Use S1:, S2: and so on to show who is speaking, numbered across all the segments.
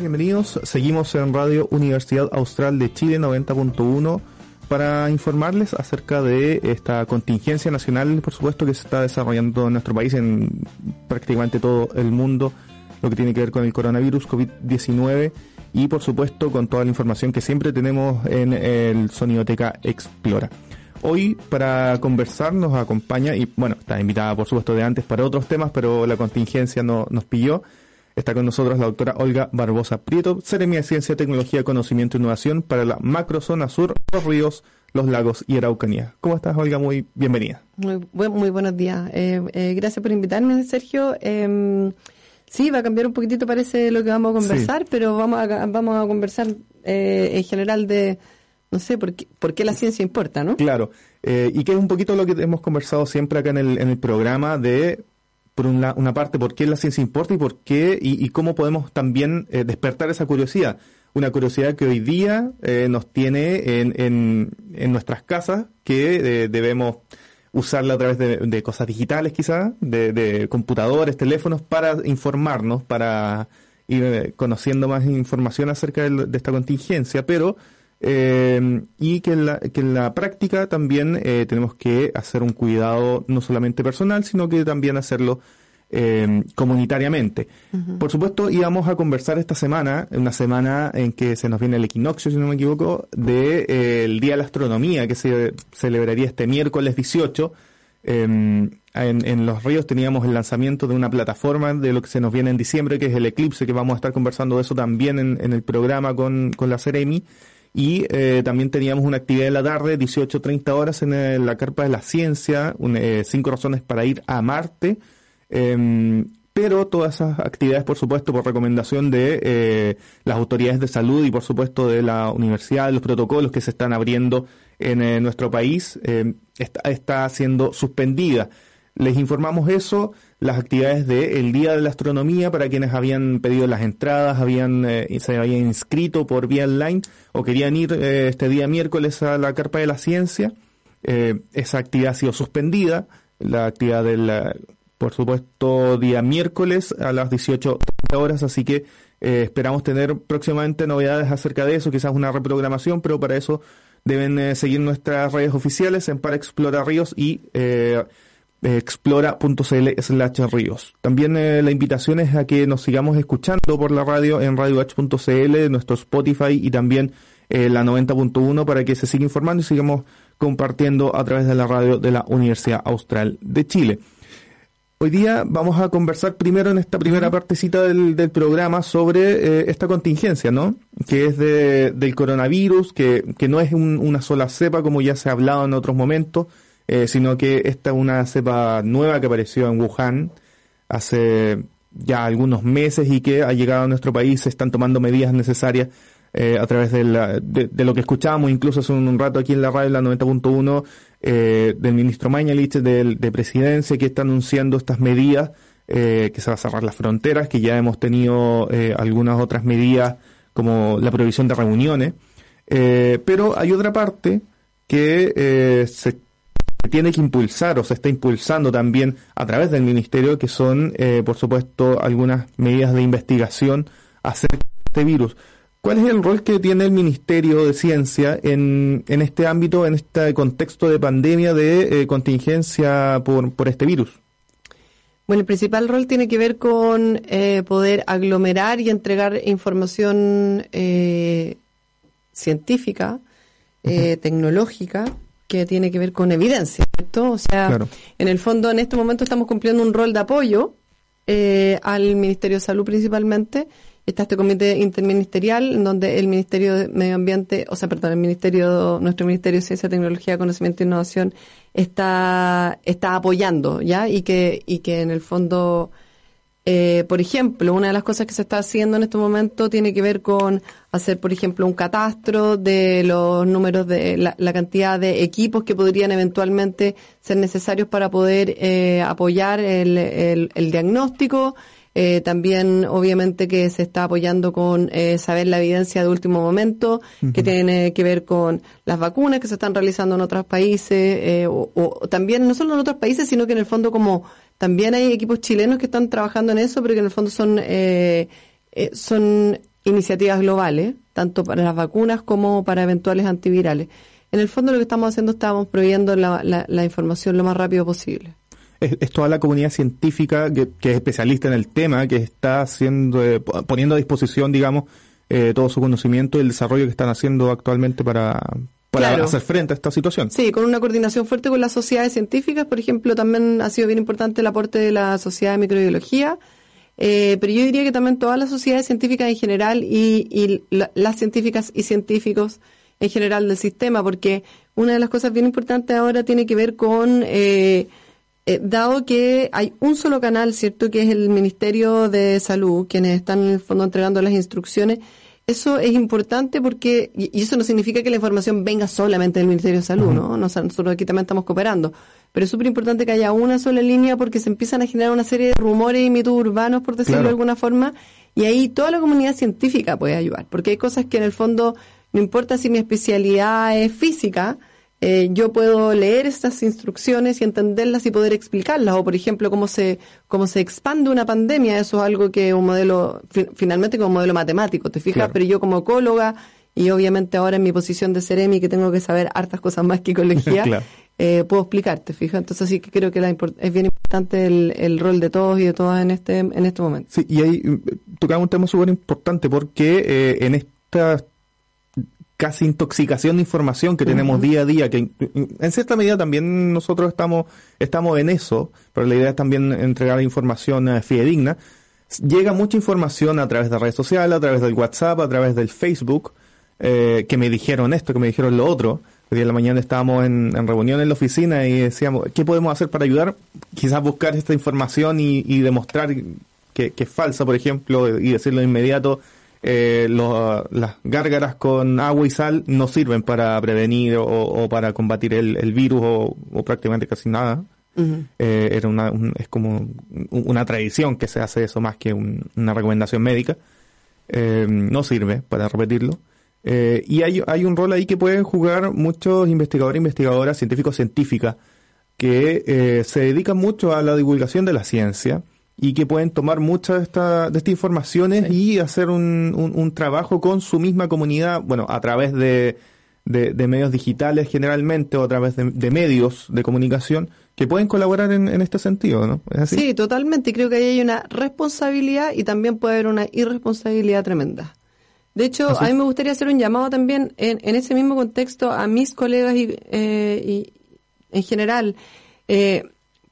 S1: Bienvenidos, seguimos en Radio Universidad Austral de Chile 90.1 para informarles acerca de esta contingencia nacional, por supuesto, que se está desarrollando en nuestro país, en prácticamente todo el mundo, lo que tiene que ver con el coronavirus COVID-19 y, por supuesto, con toda la información que siempre tenemos en el Sonidoteca Explora. Hoy para conversar nos acompaña, y bueno, está invitada por supuesto de antes para otros temas, pero la contingencia no, nos pilló. Está con nosotros la doctora Olga Barbosa Prieto, Seremia de Ciencia, Tecnología, Conocimiento e Innovación para la macrozona sur, los ríos, los lagos y Araucanía. ¿Cómo estás, Olga? Muy bienvenida.
S2: Muy, muy buenos días. Eh, eh, gracias por invitarme, Sergio. Eh, sí, va a cambiar un poquitito, parece, lo que vamos a conversar, pero vamos a, vamos a conversar eh, en general de, no sé, por qué, por qué la ciencia importa, ¿no?
S1: Claro. y que es un poquito lo que hemos conversado siempre acá en el, en el programa de por una, una, parte, por qué la ciencia importa y por qué y, cómo podemos también eh, despertar esa curiosidad. Una curiosidad que hoy día eh, nos tiene en, en, en, nuestras casas, que eh, debemos usarla a través de, cosas digitales quizás, de, de, computadores, teléfonos, para informarnos, para ir conociendo más información acerca de, de esta contingencia, pero eh, y que en, la, que en la práctica también eh, tenemos que hacer un cuidado no solamente personal, sino que también hacerlo eh, comunitariamente. Por supuesto, íbamos a conversar esta semana, una semana en que se nos viene el equinoccio, si no me equivoco, del de, el Día de la Astronomía, que se celebraría este miércoles 18. En, en, los ríos teníamos el lanzamiento de una plataforma de lo que se nos viene en diciembre, que es el eclipse, que vamos a estar conversando de eso también en, en el programa con, con la Ceremi. Y eh, también teníamos una actividad en la tarde, 18-30 horas en la Carpa de la Ciencia, eh, cinco razones para ir a Marte. Em, pero todas esas actividades, por supuesto, por recomendación de eh, las autoridades de salud y, por supuesto, de la universidad, los protocolos que se están abriendo en nuestro país, em, está, está siendo suspendida. Les informamos eso las actividades del Día de la Astronomía para quienes habían pedido las entradas, habían eh, se habían inscrito por vía online o querían ir eh, este día miércoles a la Carpa de la Ciencia. Eh, esa actividad ha sido suspendida. La actividad del, por supuesto, día miércoles a las 18 horas, así que esperamos tener próximamente novedades acerca de eso, quizás una reprogramación, pero para eso deben seguir nuestras redes oficiales en Para Explorar Ríos y explora.cl slash ríos. También eh, la invitación es a que nos sigamos escuchando por la radio en radioh.cl, nuestro Spotify y también eh, la 90.1 para que se siga informando y sigamos compartiendo a través de la radio de la Universidad Austral de Chile. Hoy día vamos a conversar primero en esta primera partecita del, del programa sobre eh, esta contingencia, ¿no? Que es de, del coronavirus, que, que no es una sola cepa como ya se ha hablado en otros momentos, eh, sino que esta es una cepa nueva que apareció en Wuhan hace ya algunos meses y que ha llegado a nuestro país, se están tomando medidas necesarias eh, a través de, la, de, lo que escuchábamos incluso hace un, rato aquí en la radio, la 90.1, eh, del ministro Mañalich de, de Presidencia, que está anunciando estas medidas, eh, que se va a cerrar las fronteras, que ya hemos tenido eh, algunas otras medidas como la prohibición de reuniones, pero hay otra parte que se tiene que impulsar o se está impulsando también a través del ministerio, que son, eh, por supuesto, algunas medidas de investigación acerca de este virus. ¿Cuál es el rol que tiene el Ministerio de Ciencia en, en este ámbito, en este contexto de pandemia de eh, contingencia por, por este virus?
S2: Bueno, el principal rol tiene que ver con eh, poder aglomerar y entregar información científica, tecnológica, que tiene que ver con evidencia, ¿cierto? O sea, en el fondo en este momento estamos cumpliendo un rol de apoyo eh, al Ministerio de Salud principalmente. Está este comité interministerial en donde el Ministerio de Medio Ambiente, o sea, perdón, el Ministerio, nuestro Ministerio de Ciencia, Tecnología, Conocimiento e Innovación está, está apoyando, ¿ya? Y que, y que en el fondo eh, por ejemplo, una de las cosas que se está haciendo en este momento tiene que ver con hacer, por ejemplo, un catastro de los números de la, cantidad de equipos que podrían eventualmente ser necesarios para poder eh, apoyar el, el, diagnóstico. Eh, también, obviamente, que se está apoyando con eh, saber la evidencia de último momento, que tiene que ver con las vacunas que se están realizando en otros países, eh, o, o, también no solo en otros países, sino que en el fondo como también hay equipos chilenos que están trabajando en eso, pero que en el fondo son, eh, eh, son iniciativas globales, tanto para las vacunas como para eventuales antivirales. En el fondo lo que estamos haciendo estamos proveyendo la, la, información lo más rápido posible.
S1: Es, toda la comunidad científica que, es especialista en el tema, que está haciendo, eh, poniendo a disposición, digamos, eh, todo su conocimiento y el desarrollo que están haciendo actualmente para, para hacer frente a esta situación.
S2: Sí, con una coordinación fuerte con las sociedades científicas, por ejemplo, también ha sido bien importante el aporte de la Sociedad de Microbiología, eh, pero yo diría que también todas las sociedades científicas en general y, las científicas y científicos en general del sistema, porque una de las cosas bien importantes ahora tiene que ver con, eh, eh, dado que hay un solo canal, ¿cierto?, que es el Ministerio de Salud, quienes están en el fondo entregando las instrucciones, eso es importante porque, y eso no significa que la información venga solamente del Ministerio de Salud, ¿no? Nosotros aquí también estamos cooperando. Pero es súper importante que haya una sola línea porque se empiezan a generar una serie de rumores y mitos urbanos, por decirlo de alguna forma, y ahí toda la comunidad científica puede ayudar, porque hay cosas que en el fondo, no importa si mi especialidad es física, eh, yo puedo leer estas instrucciones y entenderlas y poder explicarlas. O, por ejemplo, cómo se, cómo se expande una pandemia. Eso es algo que un modelo, finalmente como modelo matemático, ¿te fijas? Pero yo como ecóloga y obviamente ahora en mi posición de Ceremi, que tengo que saber hartas cosas más que ecología, eh, puedo explicarte, fija. Entonces sí que creo que la es bien importante el, el, rol de todos y de todas en este, en este momento.
S1: Sí, y ahí mm, tocaba un tema súper importante porque eh, en esta casi intoxicación de información que tenemos día a día, que en cierta medida también nosotros estamos, estamos en eso, pero la idea es también entregar información eh, fidedigna. Llega mucha información a través de redes sociales, a través del WhatsApp, a través del Facebook, eh, que me dijeron esto, que me dijeron lo otro. El día de la mañana estábamos en, reunión en la oficina y decíamos, ¿qué podemos hacer para ayudar? Quizás buscar esta información y, demostrar que, que, es falsa, por ejemplo, y decirlo de inmediato eh, las gárgaras con agua y sal no sirven para prevenir o, para combatir el, virus o, prácticamente casi nada. Eh, era una, es como una tradición que se hace eso más que una recomendación médica. Eh, no sirve, para repetirlo. y hay, hay un rol ahí que pueden jugar muchos investigadores, investigadoras, científicos, científicas, que se dedican mucho a la divulgación de la ciencia y que pueden tomar muchas de, esta, de estas informaciones y hacer un, un, trabajo con su misma comunidad, bueno, a través de, de, medios digitales generalmente o a través de, medios de comunicación que pueden colaborar en, en este sentido, ¿no?
S2: Sí, totalmente. Creo que ahí hay una responsabilidad y también puede haber una irresponsabilidad tremenda. De hecho, a mí me gustaría hacer un llamado también en, en ese mismo contexto a mis colegas y, eh, y en general. Eh,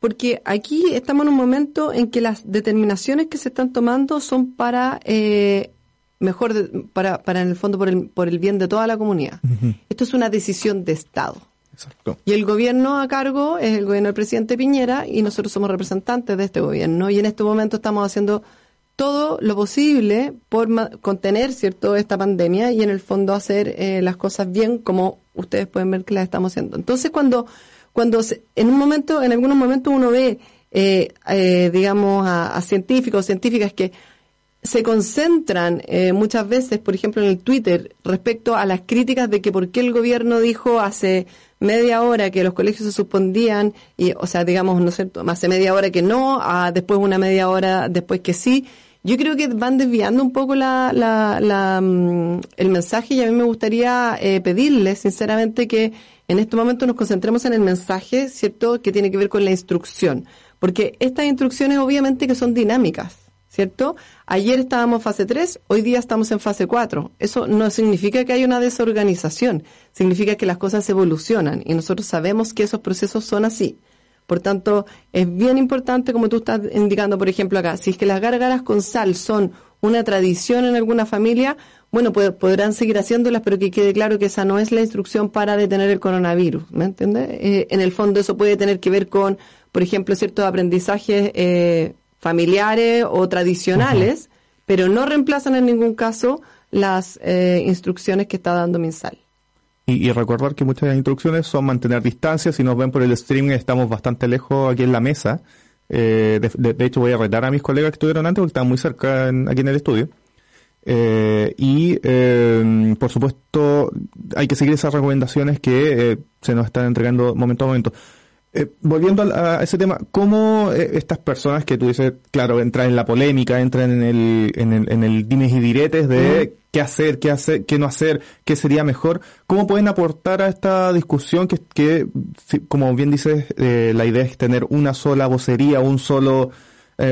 S2: porque aquí estamos en un momento en que las determinaciones que se están tomando son para eh, mejor para, para en el fondo por el, por el bien de toda la comunidad. Esto es una decisión de Estado. Exacto. Y el gobierno a cargo es el gobierno del presidente Piñera y nosotros somos representantes de este gobierno y en este momento estamos haciendo todo lo posible por contener cierto esta pandemia y en el fondo hacer eh, las cosas bien como ustedes pueden ver que las estamos haciendo. Entonces cuando cuando en un momento, en algunos momentos uno ve, eh, eh, digamos, a, científicos o científicas que se concentran eh, muchas veces, por ejemplo, en el Twitter, respecto a las críticas de que por qué el gobierno dijo hace media hora que los colegios se suspendían, y, o sea, digamos, no sé, hace media hora que no, a después una media hora después que sí. Yo creo que van desviando un poco la, la, la mm, el mensaje y a mí me gustaría eh, pedirles, sinceramente, que en este momento nos concentremos en el mensaje, ¿cierto?, que tiene que ver con la instrucción. Porque estas instrucciones obviamente que son dinámicas, ¿cierto? Ayer estábamos en fase 3, hoy día estamos en fase 4. Eso no significa que haya una desorganización, significa que las cosas evolucionan y nosotros sabemos que esos procesos son así. Por tanto, es bien importante, como tú estás indicando, por ejemplo, acá, si es que las gárgaras con sal son una tradición en alguna familia, bueno, podrán seguir haciéndolas, pero que quede claro que esa no es la instrucción para detener el coronavirus, ¿me entiendes? Eh, en el fondo eso puede tener que ver con, por ejemplo, ciertos aprendizajes eh, familiares o tradicionales, pero no reemplazan en ningún caso las eh, instrucciones que está dando MinSal.
S1: Y, recordar que muchas de las instrucciones son mantener distancia. Si nos ven por el streaming, estamos bastante lejos aquí en la mesa. Eh, de, hecho, voy a retar a mis colegas que estuvieron antes porque estaban muy cerca aquí en el estudio. Eh, y, eh, por supuesto, hay que seguir esas recomendaciones que se nos están entregando momento a momento. eh, volviendo a, ese tema, ¿cómo eh, estas personas que tú dices, claro, entran en la polémica, entran en el, en el, en el dimes y diretes de qué hacer, qué hacer, qué no hacer, qué sería mejor, cómo pueden aportar a esta discusión que, como bien dices, eh, la idea es tener una sola vocería, un solo,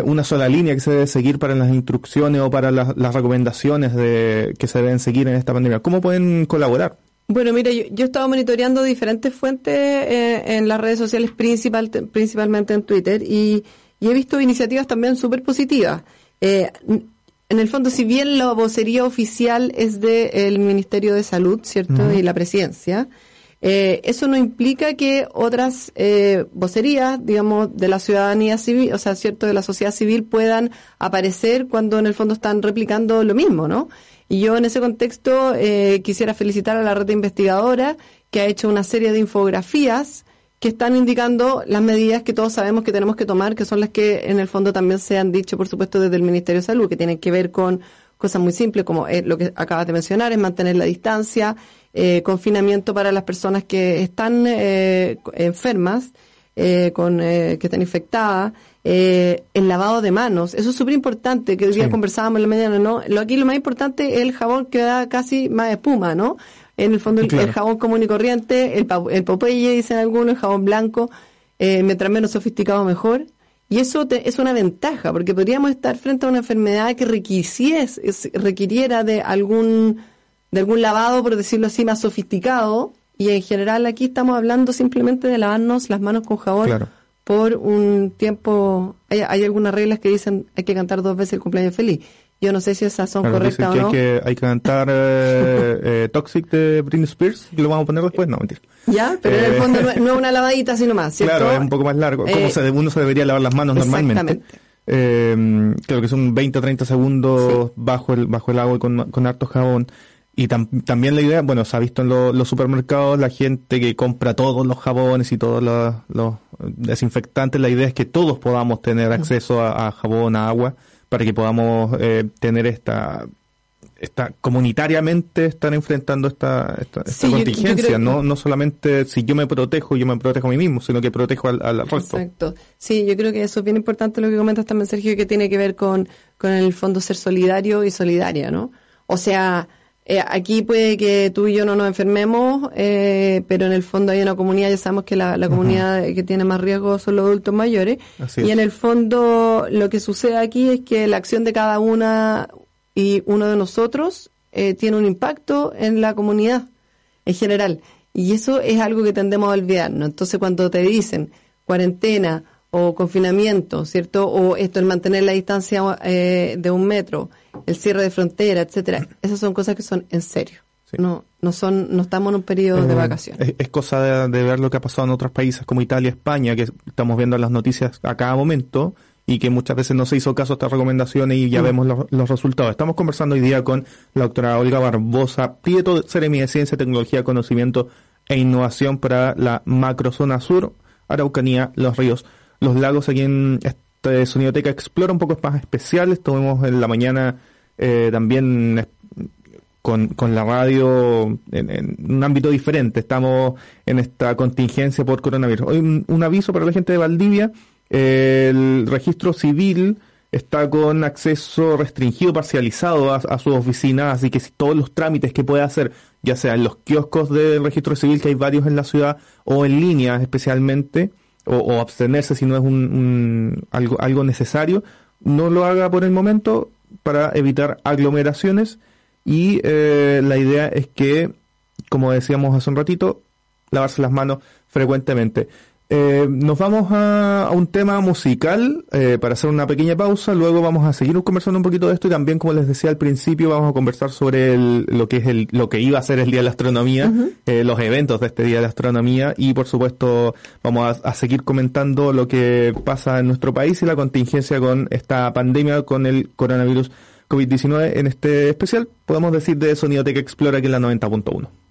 S1: una sola línea que se debe seguir para las instrucciones o para las, las recomendaciones de, que se deben seguir en esta pandemia? ¿Cómo pueden colaborar?
S2: Bueno, mira, yo, yo he estado monitoreando diferentes fuentes eh, en las redes sociales, principal, principalmente en Twitter, y, he visto iniciativas también súper positivas. Eh, en el fondo, si bien la vocería oficial es del Ministerio de Salud, ¿cierto? Y la presidencia, eh, eso no implica que otras vocerías, digamos, de la ciudadanía civil, o sea, ¿cierto? De la sociedad civil puedan aparecer cuando en el fondo están replicando lo mismo, ¿no? Y yo en ese contexto eh, quisiera felicitar a la red investigadora que ha hecho una serie de infografías que están indicando las medidas que todos sabemos que tenemos que tomar, que son las que en el fondo también se han dicho, por supuesto, desde el Ministerio de Salud, que tienen que ver con cosas muy simples como eh, lo que acabas de mencionar, es mantener la distancia, eh, confinamiento para las personas que están enfermas, con, que están infectadas, eh, el lavado de manos. Eso es súper importante, que hoy día conversábamos en la mañana, ¿no? Lo, aquí lo más importante es el jabón que da casi más espuma, ¿no? En el fondo el, jabón común y corriente, el, el Popeye, dicen algunos, el jabón blanco, eh, mientras menos sofisticado mejor. Y eso es una ventaja, porque podríamos estar frente a una enfermedad que requisiese, requiriera de algún, de algún lavado, por decirlo así, más sofisticado. Y en general aquí estamos hablando simplemente de lavarnos las manos con jabón. Claro por un tiempo, hay, algunas reglas que dicen hay que cantar dos veces el cumpleaños feliz. Yo no sé si esas son correctas o no.
S1: Hay que, hay que cantar eh, eh, Toxic de Britney Spears, y lo vamos a poner después, no, mentira.
S2: Ya, pero en el eh, fondo no, es una lavadita, sino más, ¿cierto?
S1: Claro, es un poco más largo. Como se, uno se debería lavar las manos normalmente. Eh, creo que son 20 o 30 segundos bajo el bajo el agua con, con harto jabón. Y también la idea, bueno, se ha visto en los supermercados la gente que compra todos los jabones y todos los, desinfectantes. La idea es que todos podamos tener acceso a, jabón, a agua, para que podamos eh, tener esta, esta comunitariamente estar enfrentando esta, esta, contingencia. no, no solamente si yo me protejo, yo me protejo a mí mismo, sino que protejo al, al resto.
S2: Exacto. Sí, yo creo que eso es bien importante lo que comentas también, Sergio, que tiene que ver con, con el fondo ser solidario y solidaria, ¿no? O sea, eh, aquí puede que tú y yo no nos enfermemos, eh, pero en el fondo hay una comunidad, ya sabemos que la, comunidad que tiene más riesgo son los adultos mayores. y en el fondo lo que sucede aquí es que la acción de cada una y uno de nosotros eh, tiene un impacto en la comunidad en general. Y eso es algo que tendemos a olvidarnos. Entonces cuando te dicen cuarentena o confinamiento, ¿cierto? O esto, el mantener la distancia de un metro, el cierre de frontera, etcétera, esas son cosas que son en serio. No, no son, no estamos en un periodo de eh, vacaciones.
S1: Es, cosa de, ver lo que ha pasado en otros países como Italia, España, que estamos viendo las noticias a cada momento y que muchas veces no se hizo caso a estas recomendaciones y ya mm. vemos los, resultados. Estamos conversando hoy día con la doctora Olga Barbosa Prieto, Seremi de Ciencia, Tecnología, Conocimiento e Innovación para la macrozona sur, Araucanía, Los Ríos, Los Lagos, aquí en de Sonidoteca explora un poco más especiales. Estuvimos en la mañana eh, también con, con, la radio en, un ámbito diferente. Estamos en esta contingencia por coronavirus. Hoy un, aviso para la gente de Valdivia. el registro civil está con acceso restringido, parcializado a, a sus oficinas, así que si todos los trámites que puede hacer, ya sea en los kioscos del registro civil, que hay varios en la ciudad, o en línea especialmente, o, abstenerse si no es un, algo, algo necesario, no lo haga por el momento para evitar aglomeraciones y eh, la idea es que, como decíamos hace un ratito, lavarse las manos frecuentemente. Eh, nos vamos a, un tema musical eh, para hacer una pequeña pausa. Luego vamos a seguir conversando un poquito de esto y también, como les decía al principio, vamos a conversar sobre lo que es el, lo que iba a ser el Día de la Astronomía, eh, los eventos de este Día de la Astronomía y, por supuesto, vamos a, seguir comentando lo que pasa en nuestro país y la contingencia con esta pandemia, con el coronavirus COVID-19 en este especial. Podemos decir de Sonidoteca Explora que es la 90.1.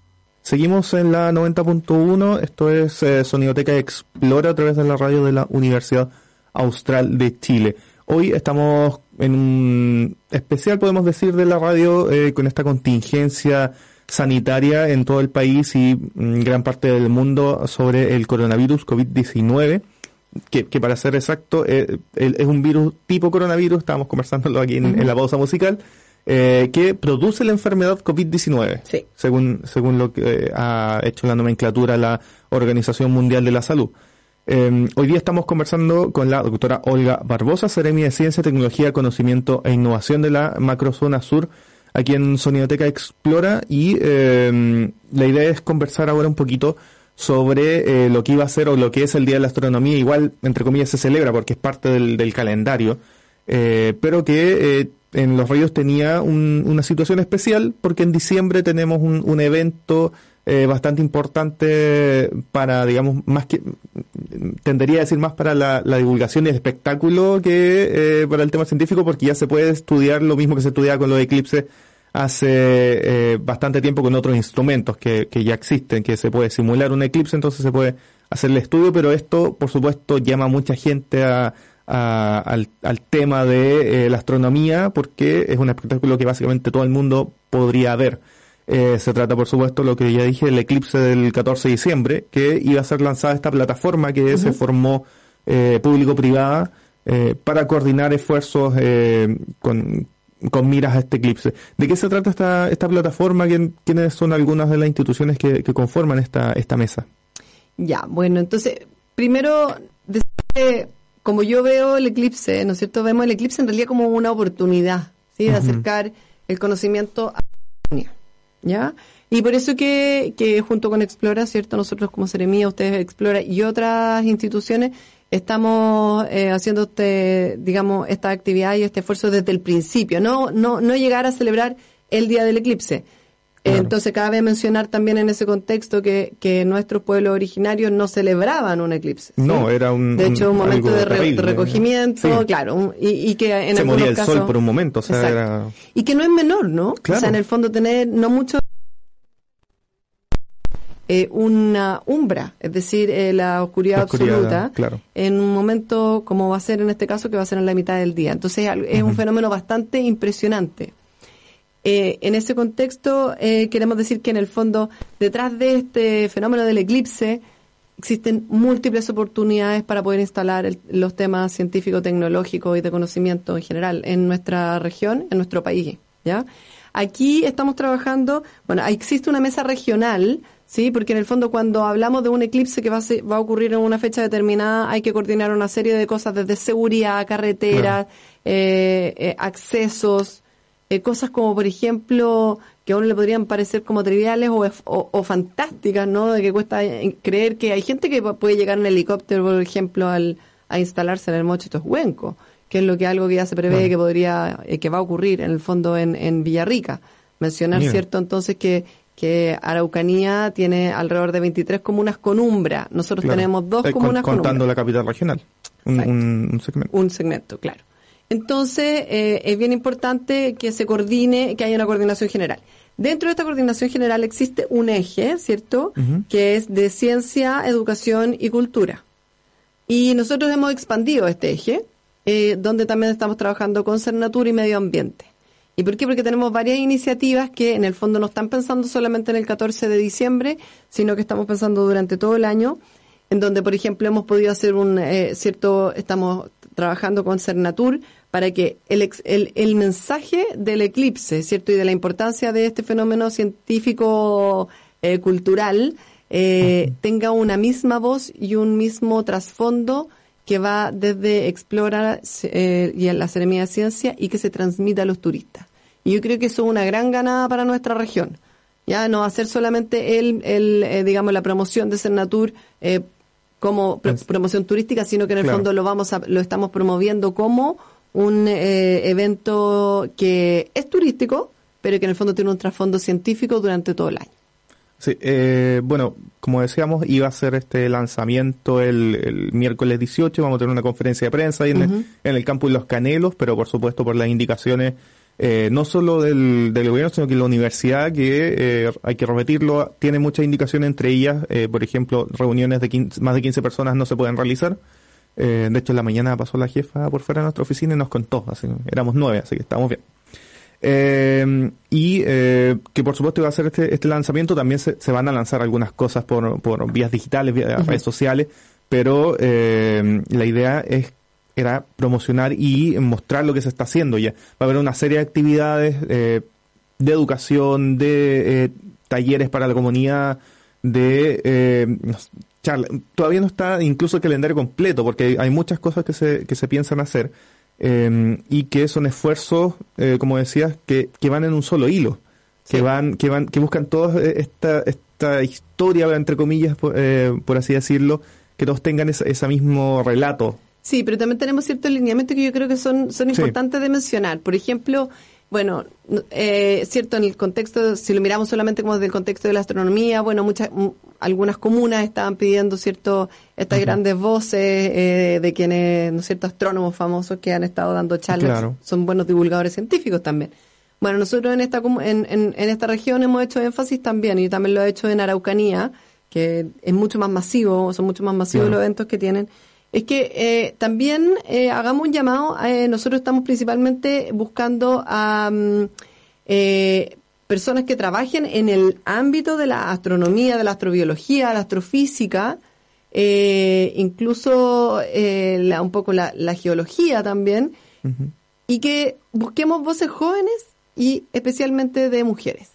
S1: Seguimos en la 90.1, esto es eh, Sonidoteca Explora a través de la radio de la Universidad Austral de Chile. Hoy estamos en un especial, podemos decir, de la radio eh, con esta contingencia sanitaria en todo el país y mm, gran parte del mundo sobre el coronavirus COVID-19. Que, para ser exacto, eh, es un virus tipo coronavirus, estábamos conversándolo aquí en, la pausa musical, eh, que produce la enfermedad COVID-19, según, según lo que ha hecho la nomenclatura la Organización Mundial de la Salud. Em, hoy día estamos conversando con la doctora Olga Barbosa, Seremi de Ciencia, Tecnología, Conocimiento e Innovación de la Macrozona Sur, aquí en Sonidoteca Explora, y em, la idea es conversar ahora un poquito sobre eh, lo que iba a ser o lo que es el Día de la Astronomía, igual, entre comillas, se celebra porque es parte del, calendario, eh, pero que eh, en los rayos tenía una situación especial porque en diciembre tenemos un, un evento eh, bastante importante para, digamos, más que, tendería a decir más para la, divulgación y el espectáculo que eh, para el tema científico, porque ya se puede estudiar lo mismo que se estudiaba con los eclipses hace eh, bastante tiempo con otros instrumentos que, que ya existen, que se puede simular un eclipse, entonces se puede hacer el estudio, pero esto, por supuesto, llama a mucha gente a, al, al, tema de la astronomía, porque es un espectáculo que básicamente todo el mundo podría ver. Eh, se trata, por supuesto, lo que ya dije, el eclipse del 14 de diciembre, que iba a ser lanzada esta plataforma que se formó eh, público-privada eh, para coordinar esfuerzos con, con miras a este eclipse. ¿De qué se trata esta, esta plataforma? ¿Quiénes son algunas de las instituciones que, conforman esta, esta mesa?
S2: Ya, bueno, entonces, primero, como yo veo el eclipse, ¿no es cierto? Vemos el eclipse en realidad como una oportunidad, ¿sí? De acercar el conocimiento a la ¿ya? Y por eso que, que junto con Explora, ¿cierto? Nosotros como Seremía, ustedes Explora y otras instituciones estamos eh, haciendo este, digamos, esta actividad y este esfuerzo desde el principio, no, no, no llegar a celebrar el día del eclipse. Entonces, cabe mencionar también en ese contexto que, que nuestros pueblos originarios no celebraban un eclipse.
S1: No, era un.
S2: De hecho, un, momento de, recogimiento, claro, y, y, que en
S1: Se moría el sol por un momento, o sea, era...
S2: Y que no es menor, ¿no? O sea, en el fondo tener no mucho. Eh, una umbra, es decir, eh, la, oscuridad absoluta,
S1: claro.
S2: en un momento como va a ser en este caso, que va a ser en la mitad del día. Entonces es un fenómeno bastante impresionante. Eh, en ese contexto, eh, queremos decir que en el fondo, detrás de este fenómeno del eclipse, existen múltiples oportunidades para poder instalar los temas científicos, tecnológicos y de conocimiento en general en nuestra región, en nuestro país. ¿ya? Aquí estamos trabajando, bueno, existe una mesa regional, ¿sí? Porque en el fondo cuando hablamos de un eclipse que va a, va a ocurrir en una fecha determinada, hay que coordinar una serie de cosas desde seguridad, carreteras, eh, accesos, eh, cosas como, por ejemplo, que a uno le podrían parecer como triviales o, fantásticas, ¿no? De que cuesta eh, creer que hay gente que puede llegar en helicóptero, por ejemplo, al, a instalarse en el Mochito Huenco, que es lo que algo que ya se prevé que podría, eh, que va a ocurrir en el fondo en, en Villarrica. Mencionar, ¿cierto? Entonces que, que Araucanía tiene alrededor de 23 comunas con umbra. Nosotros tenemos dos comunas
S1: con, Contando la capital regional. un, segmento.
S2: Un segmento, claro. Entonces, eh, es bien importante que se coordine, que haya una coordinación general. Dentro de esta coordinación general existe un eje, ¿cierto? Que es de ciencia, educación y cultura. Y nosotros hemos expandido este eje, eh, donde también estamos trabajando con Cernatura y Medio Ambiente. ¿Y por qué? Porque tenemos varias iniciativas que en el fondo no están pensando solamente en el 14 de diciembre, sino que estamos pensando durante todo el año, en donde, por ejemplo, hemos podido hacer un eh, cierto, estamos trabajando con Cernatur para que el, el, el, mensaje del eclipse, ¿cierto? Y de la importancia de este fenómeno científico eh, cultural eh, tenga una misma voz y un mismo trasfondo que va desde Explora eh, y en la Ceremonia de Ciencia y que se transmita a los turistas. Y yo creo que eso es una gran ganada para nuestra región. Ya no hacer solamente el, el eh, digamos, la promoción de Cernatur eh, como promoción turística, sino que en el fondo lo vamos a, lo estamos promoviendo como un eh, evento que es turístico, pero que en el fondo tiene un trasfondo científico durante todo el año.
S1: Sí, eh, bueno, como decíamos, iba a ser este lanzamiento el, miércoles 18, vamos a tener una conferencia de prensa ahí en, el, en el campus Los Canelos, pero por supuesto por las indicaciones eh, no solo del, del, gobierno, sino que la universidad, que eh, hay que repetirlo, tiene muchas indicaciones, entre ellas, eh, por ejemplo, reuniones de más de 15 personas no se pueden realizar. De hecho, en la mañana pasó la jefa por fuera de nuestra oficina y nos contó, así, éramos nueve, así que estamos bien. Eh, y eh, que por supuesto va a hacer este, este lanzamiento. También se, van a lanzar algunas cosas por, por vías digitales, vías, redes sociales, pero la idea es era promocionar y mostrar lo que se está haciendo ya. Va a haber una serie de actividades de educación, de talleres para la comunidad, de todavía no está incluso el calendario completo, porque hay muchas cosas que se, que se piensan hacer em, y que son esfuerzos, eh, como decías, que, que van en un solo hilo, que van, que van, que buscan toda esta, esta historia, entre comillas, por, eh, por así decirlo, que todos tengan ese, mismo relato.
S2: Sí, pero también tenemos ciertos lineamientos que yo creo que son, son importantes de mencionar. Por ejemplo, bueno, eh, cierto, en el contexto, si lo miramos solamente como desde el contexto de la astronomía, bueno, muchas, algunas comunas estaban pidiendo, cierto, estas grandes voces eh, de quienes, ¿no cierto?, astrónomos famosos que han estado dando charlas, son buenos divulgadores científicos también. Bueno, nosotros en esta, en, en, en esta región hemos hecho énfasis también, y también lo he hecho en Araucanía, que es mucho más masivo, son mucho más masivos los eventos que tienen es que eh, también eh, hagamos un llamado. Eh, nosotros estamos principalmente buscando a mm, personas que trabajen en el ámbito de la astronomía, de la astrobiología, la astrofísica, incluso un poco la, geología también, y que busquemos voces jóvenes y especialmente de mujeres,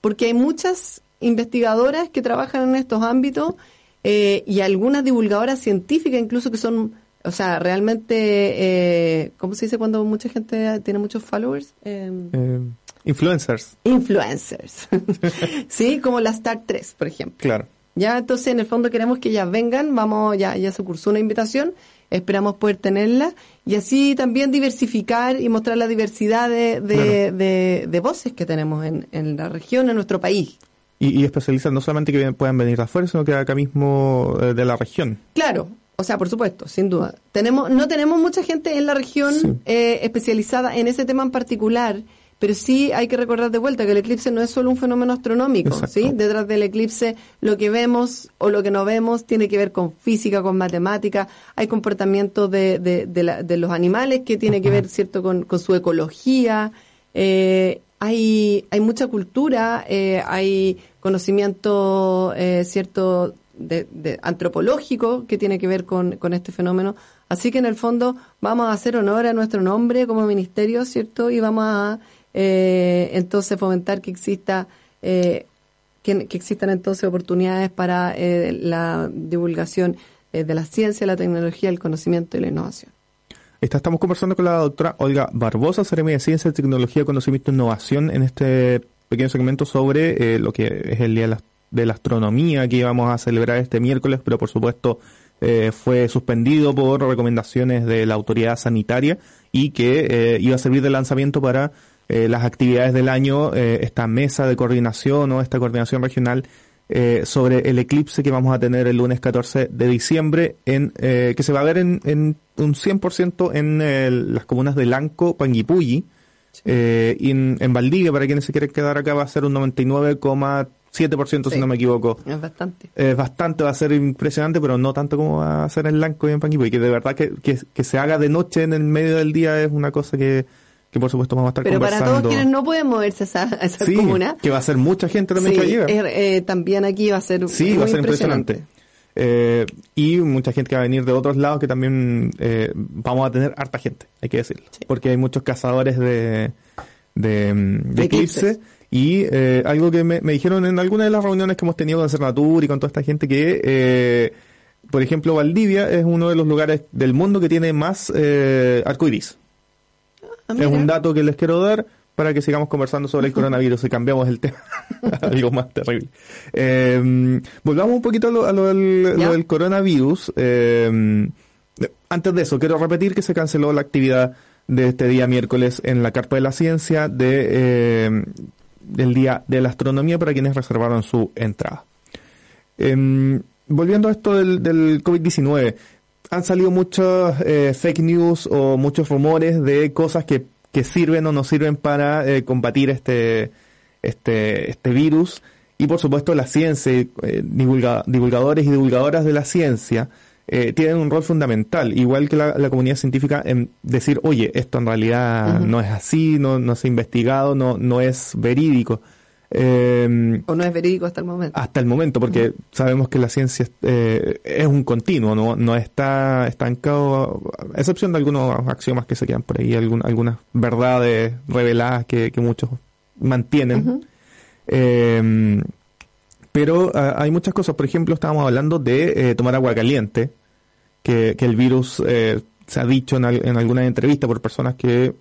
S2: porque hay muchas investigadoras que trabajan en estos ámbitos eh, y algunas divulgadoras científicas incluso que son, o sea, realmente, eh, ¿cómo se dice cuando mucha gente tiene muchos followers?
S1: Em, eh, influencers.
S2: Influencers. sí, como la Star 3, por ejemplo.
S1: Claro.
S2: Ya, entonces, en el fondo queremos que ellas vengan, vamos, ya, ya se cursó una invitación, esperamos poder tenerla y así también diversificar y mostrar la diversidad de, de, de, voces que tenemos en, en la región, en nuestro país.
S1: Y, y especializan no solamente que puedan venir de afuera, sino que acá mismo eh, de la región.
S2: Claro, o sea, por supuesto, sin duda. Tenemos, no tenemos mucha gente en la región eh, especializada en ese tema en particular, pero sí hay que recordar de vuelta que el eclipse no es solo un fenómeno astronómico, ¿sí? Detrás del eclipse lo que vemos o lo que no vemos tiene que ver con física, con matemática, hay comportamientos de, de, de, los animales que tiene que ver, ¿cierto?, con, con su ecología, eh, hay, hay mucha cultura, eh, hay conocimiento eh, cierto de, antropológico que tiene que ver con, con, este fenómeno. Así que en el fondo vamos a hacer honor a nuestro nombre como ministerio, ¿cierto? Y vamos a eh, entonces fomentar que exista que, que, existan entonces oportunidades para la divulgación de la ciencia, la tecnología, el conocimiento y la innovación
S1: estamos conversando con la doctora Olga Barbosa, Seremi de Ciencia, Tecnología, Conocimiento e Innovación en este pequeño segmento sobre eh, lo que es el Día de la, Astronomía que íbamos a celebrar este miércoles, pero por supuesto eh, fue suspendido por recomendaciones de la autoridad sanitaria y que eh, iba a servir de lanzamiento para las actividades del año, esta mesa de coordinación o esta coordinación regional eh, sobre el eclipse que vamos a tener el lunes 14 de diciembre, en, eh, que se va a ver en, en un 100% en las comunas de Lanco, Panguipulli, eh, y en, Valdivia, para quienes se quieren quedar acá, va a ser un 99,7% si no me equivoco.
S2: Es bastante.
S1: Es bastante, va a ser impresionante, pero no tanto como va a ser en Lanco y en Panguipulli, que de verdad que, que, que se haga de noche en el medio del día es una cosa que que por supuesto vamos a estar
S2: Pero
S1: para
S2: todos quienes no pueden moverse a esa, a esa
S1: sí, que va a ser mucha gente también que llega.
S2: Eh, también aquí va a ser
S1: Sí, va a ser impresionante. Eh, y mucha gente que va a venir de otros lados que también eh, vamos a tener harta gente, hay que decirlo. Porque hay muchos cazadores de, de, eclipse. Y eh, algo que me, me, dijeron en alguna de las reuniones que hemos tenido con Cernatur y con toda esta gente que, eh, por ejemplo, Valdivia es uno de los lugares del mundo que tiene más eh, arcoiris. Ah, es un dato que les quiero dar para que sigamos conversando sobre el coronavirus y cambiamos el tema algo más terrible. Eh, volvamos un poquito a lo, del, coronavirus. Eh, antes de eso, quiero repetir que se canceló la actividad de este día miércoles en la Carpa de la Ciencia de, eh, del Día de la Astronomía para quienes reservaron su entrada. Em, volviendo a esto del, del COVID-19, han salido muchos eh, fake news o muchos rumores de cosas que, que sirven o no sirven para eh, combatir este, este, este virus. Y por supuesto la ciencia, eh, divulgadores y divulgadoras de la ciencia, eh, tienen un rol fundamental, igual que la, comunidad científica, en decir, oye, esto en realidad no es así, no, no se ha investigado, no, no es verídico.
S2: Eh, o no es verídico hasta el momento.
S1: Hasta el momento, porque sabemos que la ciencia eh, es un continuo, no, no está estancado, a excepción de algunos axiomas que se quedan por ahí, algunas verdades reveladas que, muchos mantienen. eh, pero ah, hay muchas cosas. Por ejemplo, estábamos hablando de eh, tomar agua caliente, que, el virus eh, se ha dicho en, en alguna entrevista por personas que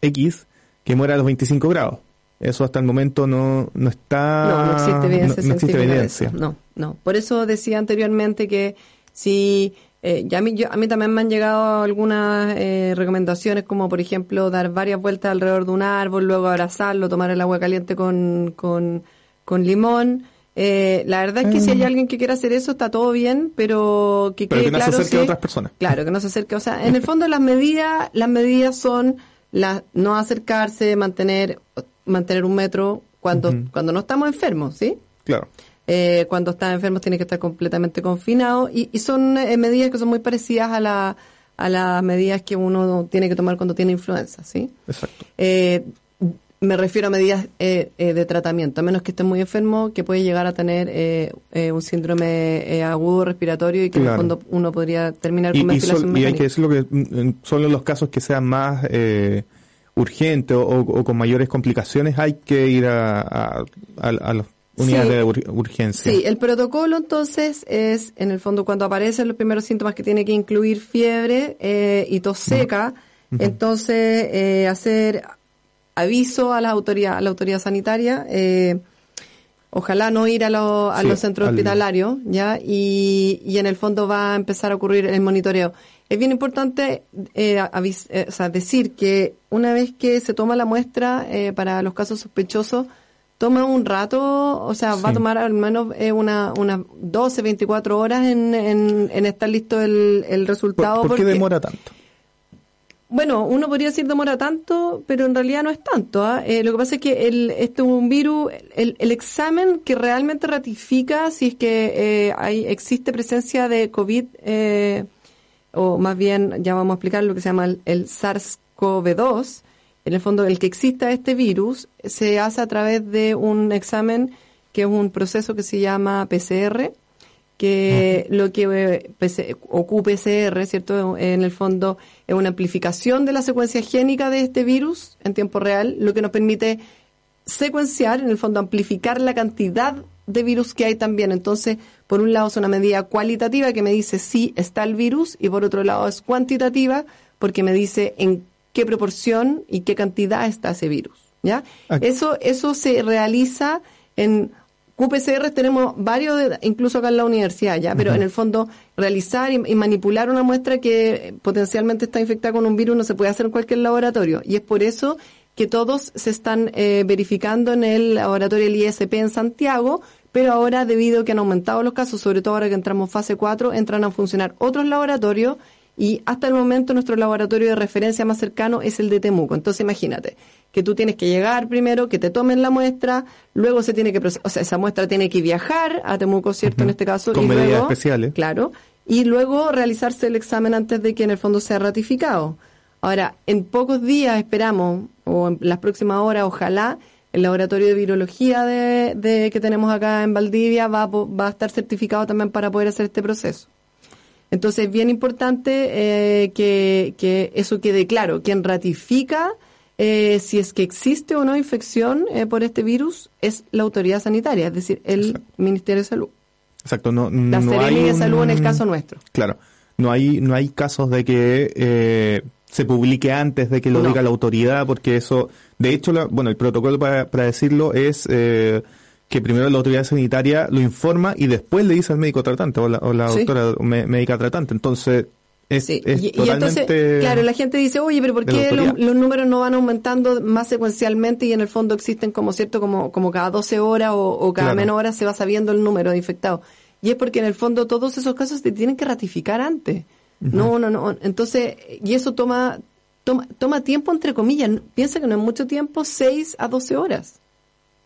S1: X, que muere a los 25 grados. Eso hasta el momento no, no está...
S2: No, no existe evidencia. No, existe evidencia. No, no. Por eso decía anteriormente que si... Eh, ya a, mí, a mí también me han llegado algunas eh, recomendaciones como por ejemplo dar varias vueltas alrededor de un árbol, luego abrazarlo, tomar el agua caliente con, con, con limón. Eh, la verdad es que si hay mm. alguien que quiera hacer eso está todo bien, pero que
S1: quede que no se acerque a otras personas.
S2: Claro, que no se acerque. O sea, en el fondo las medidas, las medidas son las no acercarse, mantener, mantener un metro cuando, cuando no estamos enfermos, ¿sí?
S1: Claro.
S2: Eh, cuando estás enfermo tienes que estar completamente confinado y, y son eh, medidas que son muy parecidas a la a las medidas que uno tiene que tomar cuando tiene influenza, ¿sí?
S1: Exacto.
S2: Eh, me refiero a medidas eh, eh, de tratamiento, a menos que esté muy enfermo, que puede llegar a tener eh, un síndrome agudo respiratorio y que en el fondo uno podría terminar con
S1: ventilación y, y hay que decirlo que mm, solo en los casos que sean más urgentes o, con mayores complicaciones hay que ir a, a, las unidades de urgencia.
S2: Sí, el protocolo entonces es, en el fondo, cuando aparecen los primeros síntomas que tiene que incluir fiebre y tos seca, entonces hacer aviso a la autoridad, a la autoridad sanitaria, eh, ojalá no ir a, a los centros hospitalarios, ¿ya? Y, y, en el fondo va a empezar a ocurrir el monitoreo. Es bien importante eh, eh, o sea, decir que una vez que se toma la muestra para los casos sospechosos, toma un rato, o sea, va a tomar al menos unas una 12, 24 horas en, en, estar listo el, el resultado.
S1: ¿Por, qué demora tanto?
S2: Bueno, uno podría decir demora tanto, pero en realidad no es tanto. ¿ah? Eh, lo que pasa es que el, este es un virus, el, el, examen que realmente ratifica si es que eh, hay, existe presencia de COVID, eh, o más bien, ya vamos a explicar lo que se llama el, SARS-CoV-2, en el fondo el que exista este virus, se hace a través de un examen que es un proceso que se llama PCR, que lo que eh, ocupe PCR, ¿cierto? En el fondo es una amplificación de la secuencia génica de este virus en tiempo real, lo que nos permite secuenciar, en el fondo amplificar la cantidad de virus que hay también. Entonces, por un lado es una medida cualitativa que me dice si está el virus y por otro lado es cuantitativa porque me dice en qué proporción y qué cantidad está ese virus. ¿Ya? Eso, eso se realiza en QPCR tenemos varios, incluso acá en la universidad ya, pero en el fondo realizar y, manipular una muestra que potencialmente está infectada con un virus no se puede hacer en cualquier laboratorio. Y es por eso que todos se están eh, verificando en el laboratorio del ISP en Santiago, pero ahora debido a que han aumentado los casos, sobre todo ahora que entramos fase 4, entran a funcionar otros laboratorios y hasta el momento nuestro laboratorio de referencia más cercano es el de Temuco. Entonces imagínate que tú tienes que llegar primero, que te tomen la muestra, luego se tiene que, o sea, esa muestra tiene que viajar a Temuco, ¿cierto? En este caso.
S1: Con medidas especiales.
S2: Claro. Y luego realizarse el examen antes de que en el fondo sea ratificado. Ahora, en pocos días esperamos, o en las próximas horas, ojalá, el laboratorio de virología de, de que tenemos acá en Valdivia va, va a estar certificado también para poder hacer este proceso. Entonces, es bien importante eh, que, que, eso quede claro. Quien ratifica eh, si es que existe o no infección eh, por este virus es la autoridad sanitaria, es decir, el Ministerio de Salud.
S1: Exacto, no,
S2: la
S1: no
S2: de Salud en el caso nuestro.
S1: Claro, no hay, no hay casos de que se publique antes de que lo diga la autoridad, porque eso, de hecho, bueno, el protocolo para, para decirlo es que primero la autoridad sanitaria lo informa y después le dice al médico tratante o la, doctora médica tratante. Entonces, es, y, entonces,
S2: claro, la gente dice, oye, pero ¿por qué los, números no van aumentando más secuencialmente y en el fondo existen como cierto, como, como cada 12 horas o, cada menos horas se va sabiendo el número de infectados? Y es porque en el fondo todos esos casos se tienen que ratificar antes. No, no, no. Entonces, y eso toma, toma, toma tiempo entre comillas. Piensa que no es mucho tiempo, 6 a 12 horas.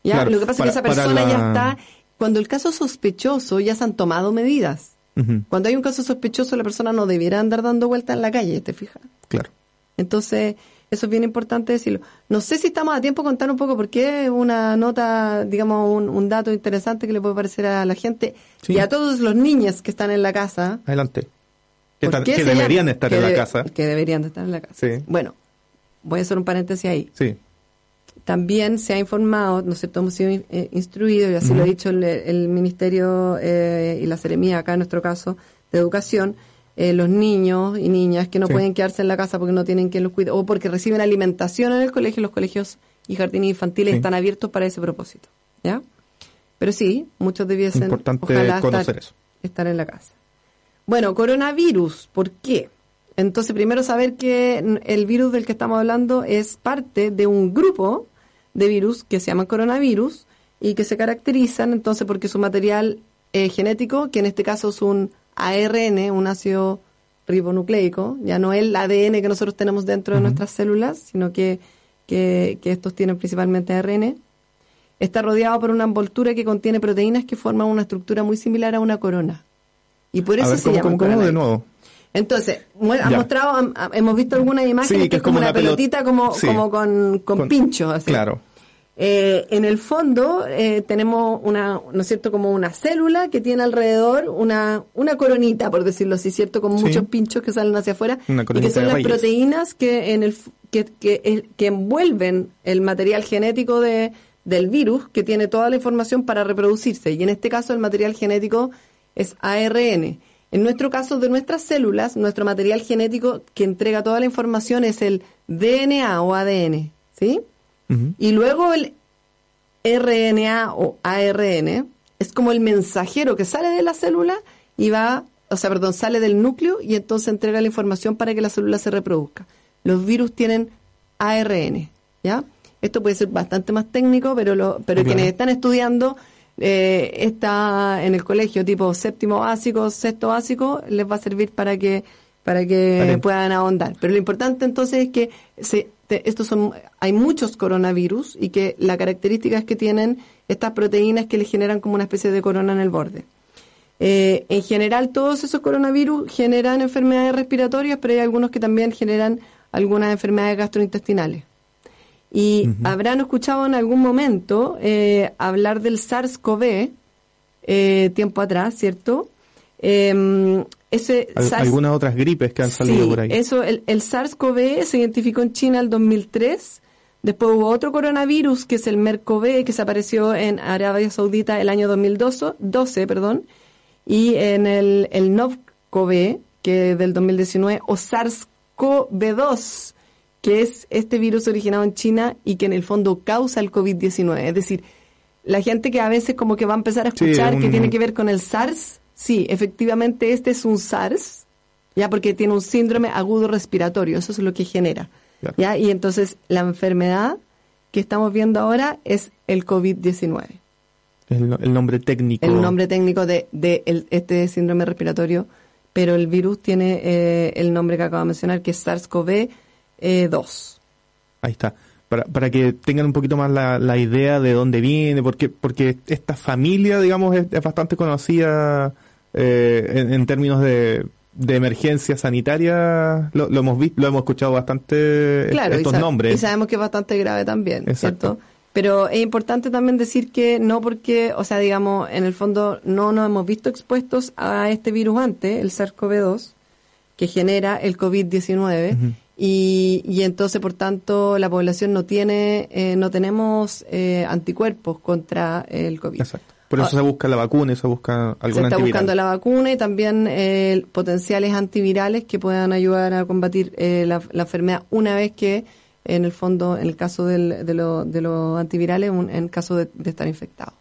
S2: Lo que pasa es que esa persona ya está, cuando el caso es sospechoso, ya se han tomado medidas. Cuando hay un caso sospechoso, la persona no debiera andar dando vueltas en la calle, ¿te fijas?
S1: Claro.
S2: Entonces, eso es bien importante decirlo. No sé si estamos a tiempo de contar un poco por qué una nota, digamos, un, dato interesante que le puede parecer a la gente y a todos los niños que están en la casa.
S1: Adelante. Que, deberían estar en la casa.
S2: Que deberían estar en la casa.
S1: Sí.
S2: Bueno, voy a hacer un paréntesis ahí.
S1: Sí.
S2: También se ha informado, ¿no sé, hemos sido eh, instruidos, y así lo ha dicho el, Ministerio eh, y la Seremía, acá en nuestro caso, de Educación, eh, los niños y niñas que no pueden quedarse en la casa porque no tienen quien los cuide o porque reciben alimentación en el colegio, los colegios y jardines infantiles están abiertos para ese propósito. ¿Ya? Pero sí, muchos debiesen
S1: Importante
S2: estar,
S1: eso.
S2: estar en la casa. Bueno, coronavirus, ¿por qué? Entonces, primero saber que el virus del que estamos hablando es parte de un grupo de virus que se llama coronavirus y que se caracterizan entonces porque su material eh, genético, que en este caso es un ARN, un ácido ribonucleico, ya no el ADN que nosotros tenemos dentro de nuestras células, sino que, que, estos tienen principalmente ARN, está rodeado por una envoltura que contiene proteínas que forman una estructura muy similar a una corona. Y por eso se llama
S1: de nuevo?
S2: Entonces, ha mostrado, hemos visto algunas imágenes que, es como una, pelotita como, como con, con, pinchos. Así.
S1: Claro.
S2: Eh, en el fondo eh, tenemos una, ¿no es cierto?, como una célula que tiene alrededor una, una coronita, por decirlo así, ¿cierto?, con muchos pinchos que salen hacia afuera y que son las proteínas que, en el, que, que, que, envuelven el material genético de, del virus que tiene toda la información para reproducirse. Y en este caso el material genético es ARN. En nuestro caso de nuestras células, nuestro material genético que entrega toda la información es el DNA o ADN, ¿sí? Y luego el RNA o ARN es como el mensajero que sale de la célula y va, o sea, perdón, sale del núcleo y entonces entrega la información para que la célula se reproduzca. Los virus tienen ARN, ¿ya? Esto puede ser bastante más técnico, pero, lo, pero quienes están estudiando eh, está en el colegio tipo séptimo básico, sexto básico, les va a servir para que para que puedan ahondar. Pero lo importante entonces es que se, estos son, hay muchos coronavirus y que la característica es que tienen estas proteínas que le generan como una especie de corona en el borde. Eh, en general, todos esos coronavirus generan enfermedades respiratorias, pero hay algunos que también generan algunas enfermedades gastrointestinales. Y habrán escuchado en algún momento eh, hablar del SARS-CoV eh, tiempo atrás, ¿cierto?
S1: Em, ese algunas otras gripes que han salido por ahí.
S2: Eso, el, SARS-CoV se identificó en China el 2003. Después hubo otro coronavirus que es el MERCOV que se apareció en Arabia Saudita el año 2012, perdón, y en el, el NOV-CoV que del 2019 o SARS-CoV-2 que es este virus originado en China y que en el fondo causa el COVID-19. Es decir, la gente que a veces como que va a empezar a escuchar que tiene que ver con el SARS, Sí, efectivamente este es un SARS, ya porque tiene un síndrome agudo respiratorio, eso es lo que genera. ¿ya? Y entonces la enfermedad que estamos viendo ahora es el COVID-19.
S1: El, el, nombre técnico.
S2: El nombre técnico de, de este síndrome respiratorio, pero el virus tiene eh, el nombre que acabo de mencionar, que es SARS-CoV-2. Eh,
S1: Ahí está. Para, para que tengan un poquito más la, la idea de dónde viene, porque, porque esta familia, digamos, es bastante conocida eh, en, términos de, de emergencia sanitaria lo, hemos visto, lo hemos escuchado bastante estos nombres.
S2: Y sabemos que es bastante grave también, ¿cierto? Pero es importante también decir que no porque, o sea, digamos, en el fondo no nos hemos visto expuestos a este virus antes, el SARS-CoV-2, que genera el COVID-19. Y, y entonces, por tanto, la población no tiene, eh, no tenemos eh, anticuerpos contra el COVID.
S1: Exacto. Por eso ah. se busca la vacuna se busca alguna
S2: Se está buscando la vacuna y también eh, potenciales antivirales que puedan ayudar a combatir eh, la, enfermedad una vez que, en el fondo, en el caso del, de, de los antivirales, en en caso de, estar infectado.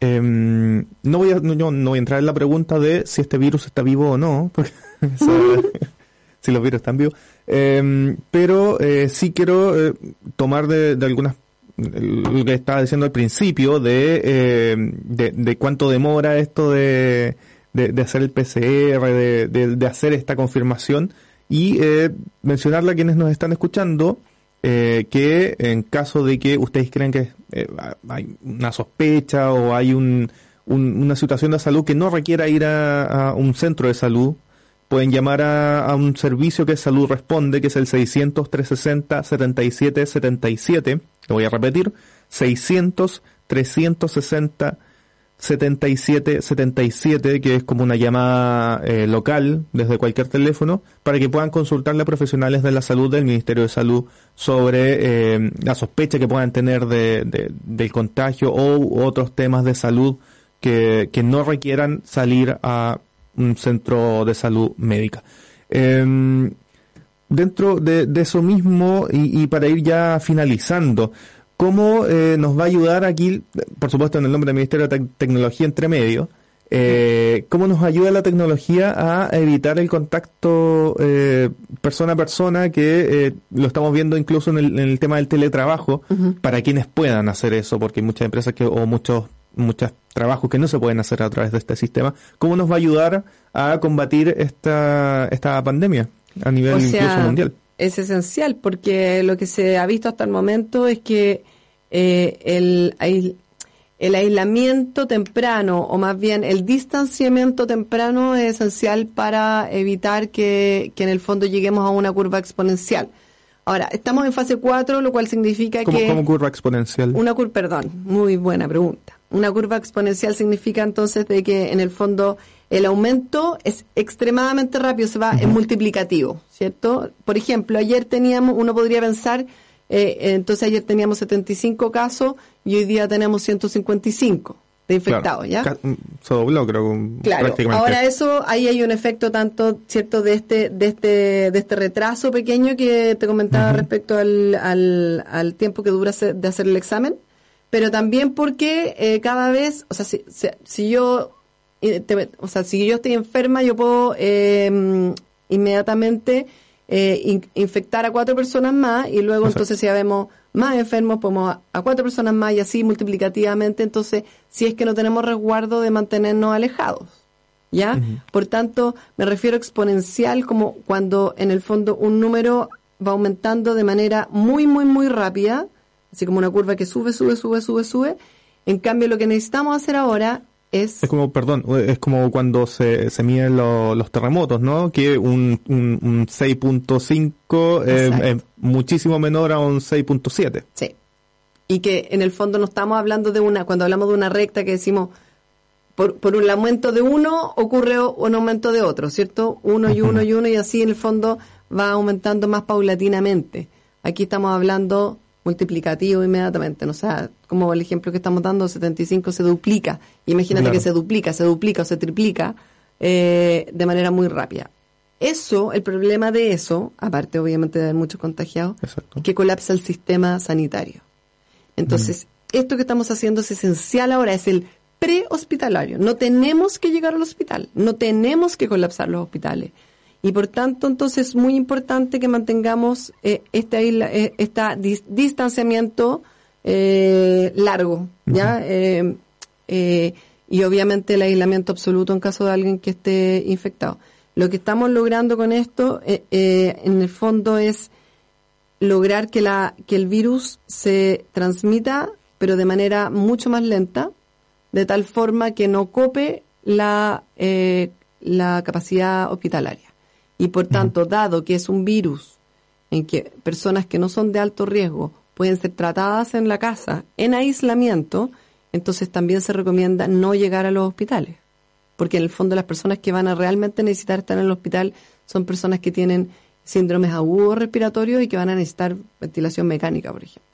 S1: Em, no, voy a, no, no, voy a entrar en la pregunta de si este virus está vivo o no, porque si los virus están vivos, em, pero eh, sí quiero eh, tomar de, de algunas lo que estaba diciendo al principio eh, de, de, cuánto demora esto de, de, hacer el PCR, de, hacer esta confirmación. Y eh, mencionarle a quienes nos están escuchando eh, que en caso de que ustedes creen que hay una sospecha o hay un, una situación de salud que no requiera ir a, un centro de salud, pueden llamar a, un servicio que Salud Responde, que es el 600-360-7777. Lo voy a repetir, 600-360 7777, que es como una llamada eh, local desde cualquier teléfono, para que puedan consultarle a profesionales de la salud del Ministerio de Salud sobre eh, la sospecha que puedan tener de, del contagio o otros temas de salud que, que, no requieran salir a un centro de salud médica. Em, dentro de, eso mismo, y, y para ir ya finalizando, cómo eh, nos va a ayudar aquí, por supuesto en el nombre del Ministerio de Tecnología entre medio, eh, cómo nos ayuda la tecnología a evitar el contacto eh, persona a persona, que eh, lo estamos viendo incluso en el, tema del teletrabajo, para quienes puedan hacer eso, porque hay muchas empresas que, o muchos muchos trabajos que no se pueden hacer a través de este sistema. ¿Cómo nos va a ayudar a combatir esta, esta pandemia a nivel incluso mundial?
S2: es esencial porque lo que se ha visto hasta el momento es que eh, el, el aislamiento temprano o más bien el distanciamiento temprano es esencial para evitar que, que en el fondo lleguemos a una curva exponencial. Ahora, estamos en fase 4, lo cual significa que...
S1: ¿Cómo curva exponencial?
S2: Una curva, perdón, muy buena pregunta. Una curva exponencial significa entonces de que en el fondo el aumento es extremadamente rápido, se va en multiplicativo, ¿cierto? Por ejemplo, ayer teníamos, uno podría pensar, eh, entonces ayer teníamos 75 casos y hoy día tenemos 155 de infectados, ¿ya?
S1: Mm, se dobló, creo.
S2: Claro. Ahora eso, ahí hay un efecto tanto, cierto, de este, de este, de este retraso pequeño que te comentaba respecto al, al, al, tiempo que dura de hacer el examen, pero también porque eh, cada vez, o sea, si, si yo o sea, si yo estoy enferma, yo puedo em, inmediatamente eh, infectar a cuatro personas más y luego entonces si ya vemos más enfermos, podemos a, cuatro personas más y así multiplicativamente, entonces si es que no tenemos resguardo de mantenernos alejados. ¿Ya? Por tanto, me refiero exponencial como cuando en el fondo un número va aumentando de manera muy, muy, muy rápida, así como una curva que sube, sube, sube, sube, sube. En cambio, lo que necesitamos hacer ahora es...
S1: como, perdón, es como cuando se, se miden los terremotos, ¿no? Que un, un, 6.5 es, muchísimo menor a un 6.7.
S2: Sí. Y que en el fondo no estamos hablando de una, cuando hablamos de una recta que decimos, por, por un aumento de uno ocurre un aumento de otro, ¿cierto? Uno y uno y uno y así en el fondo va aumentando más paulatinamente. Aquí estamos hablando multiplicativo inmediatamente. ¿no? O sea, como el ejemplo que estamos dando, 75 se duplica. Imagínate que se duplica, se duplica o se triplica eh, de manera muy rápida. Eso, el problema de eso, aparte obviamente de haber muchos contagiados, es que colapsa el sistema sanitario. Entonces, mm. esto que estamos haciendo es esencial ahora, es el prehospitalario. No tenemos que llegar al hospital, no tenemos que colapsar los hospitales. Y por tanto, entonces es muy importante que mantengamos eh, este, eh, distanciamiento eh, largo, ¿ya? Y obviamente el aislamiento absoluto en caso de alguien que esté infectado. Lo que estamos logrando con esto, en el fondo, es lograr que, la, que el virus se transmita, pero de manera mucho más lenta, de tal forma que no cope la, la capacidad hospitalaria. Y por tanto, dado que es un virus en que personas que no son de alto riesgo pueden ser tratadas en la casa en aislamiento, entonces también se recomienda no llegar a los hospitales. Porque en el fondo las personas que van a realmente necesitar estar en el hospital son personas que tienen síndromes agudos respiratorios y que van a necesitar ventilación mecánica, por ejemplo.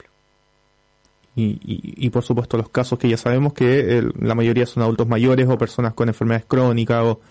S1: Y, y, por supuesto los casos que ya sabemos que la mayoría son adultos mayores o personas con enfermedades crónicas o,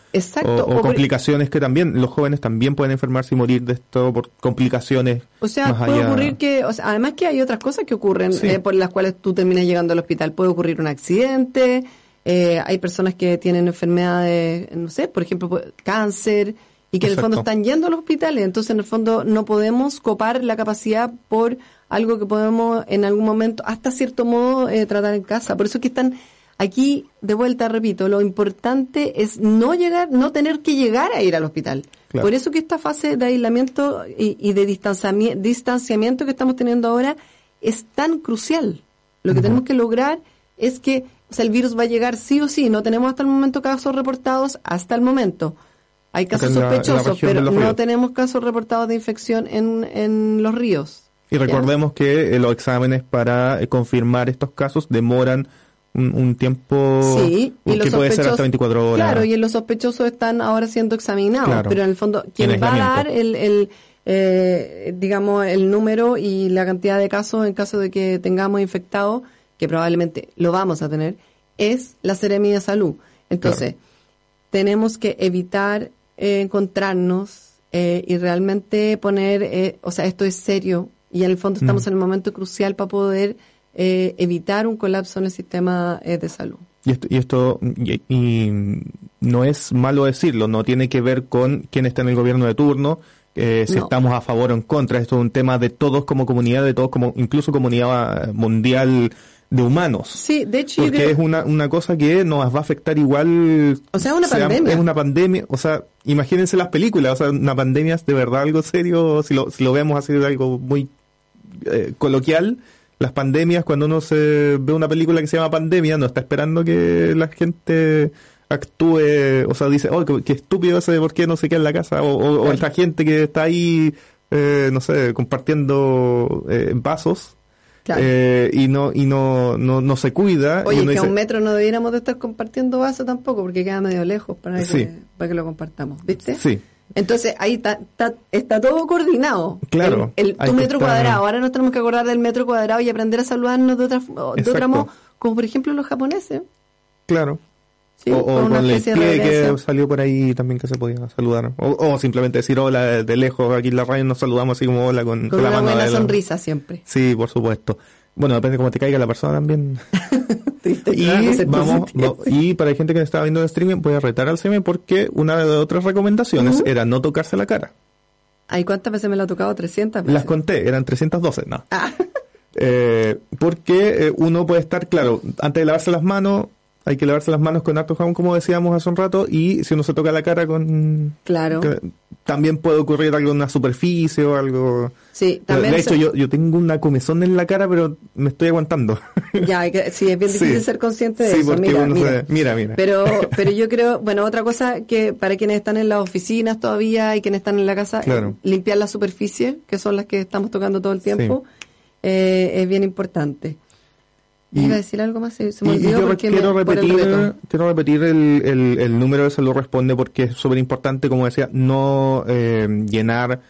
S1: o, complicaciones que también los jóvenes también pueden enfermarse y morir de esto por complicaciones.
S2: O sea, puede ocurrir que, o sea, además que hay otras cosas que ocurren eh, por las cuales tú terminas llegando al hospital. Puede ocurrir un accidente, eh, hay personas que tienen enfermedades, no sé, por ejemplo, cáncer y que en el fondo están yendo a los hospitales. Entonces, en el fondo, no podemos copar la capacidad por algo que podemos en algún momento, hasta cierto modo, eh, tratar en casa. Por eso es que están aquí, de vuelta, repito, lo importante es no llegar, no tener que llegar a ir al hospital. Por eso que esta fase de aislamiento y, de distanciamiento, distanciamiento que estamos teniendo ahora es tan crucial. Lo que tenemos que lograr es que o sea, el virus va a llegar sí o sí. No tenemos hasta el momento casos reportados, hasta el momento. Hay casos sospechosos, pero no tenemos casos reportados de infección en, en los ríos.
S1: Y recordemos que eh, los exámenes para eh, confirmar estos casos demoran un, tiempo
S2: sí, y
S1: que puede ser hasta 24 horas.
S2: Claro, y los sospechosos están ahora siendo examinados, pero en el fondo quien va a dar el, el eh, digamos el número y la cantidad de casos en caso de que tengamos infectados, que probablemente lo vamos a tener, es la Seremi de Salud. Entonces, tenemos que evitar eh, encontrarnos eh, y realmente poner, o sea, esto es serio y en el fondo estamos mm. en el momento crucial para poder eh, evitar un colapso en el sistema eh, de salud.
S1: Y esto, y, esto y, no es malo decirlo, no tiene que ver con quién está en el gobierno de turno, eh, si estamos a favor o en contra. Esto es un tema de todos como comunidad, de todos como incluso comunidad mundial de humanos.
S2: Sí, de hecho.
S1: Porque es una, una cosa que nos va a afectar igual.
S2: O sea, una pandemia.
S1: Es una pandemia. O sea, imagínense las películas. O sea, una pandemia es de verdad algo serio. Si lo, si lo vemos así algo muy coloquial las pandemias, cuando uno se ve una película que se llama Pandemia, no está esperando que la gente actúe, o sea, dice, oh, qué, estúpido ese, ¿por qué no se queda en la casa? O, o, esta gente que está ahí, eh, no sé, compartiendo eh, vasos. Eh, y no y no, no, no se cuida.
S2: Oye,
S1: que
S2: a un metro no debiéramos de estar compartiendo vasos tampoco, porque queda medio lejos para, para que lo compartamos, ¿viste?
S1: Sí.
S2: Entonces ahí está, está, todo coordinado.
S1: Claro.
S2: El, tu metro cuadrado. Ahora nos tenemos que acordar del metro cuadrado y aprender a saludarnos de otra, de otra modo, como por ejemplo los japoneses.
S1: Claro. o, con, el pie que salió por ahí también que se podía saludar. O, simplemente decir hola de, lejos. Aquí en la radio nos saludamos así como hola con,
S2: con,
S1: la
S2: mano. Con una buena sonrisa siempre.
S1: Sí, por supuesto. Bueno, depende de cómo te caiga la persona también. y vamos, y para la gente que está viendo el streaming, voy a retar al CM porque una de las otras recomendaciones era no tocarse la cara.
S2: ¿Ay cuántas veces me lo ha tocado? ¿300 veces?
S1: Las conté, eran 312, no. Ah. Eh, porque eh, uno puede estar, claro, antes de lavarse las manos, hay que lavarse las manos con harto jabón, como decíamos hace un rato, y si uno se toca la cara con...
S2: Claro.
S1: también puede ocurrir algo en una superficie o algo...
S2: Sí, también...
S1: De hecho, yo, yo tengo una comezón en la cara, pero me estoy aguantando.
S2: Ya, hay que, sí, es bien difícil ser consciente de eso. Mira, mira.
S1: mira, mira.
S2: Pero, pero yo creo, bueno, otra cosa que para quienes están en las oficinas todavía y quienes están en la casa, limpiar las superficies, que son las que estamos tocando todo el tiempo, eh, es bien importante. Y, Iba a decir algo más, se, me olvidó porque
S1: quiero, repetir, el quiero repetir el, el, número de salud responde porque es súper importante, como decía, no eh, llenar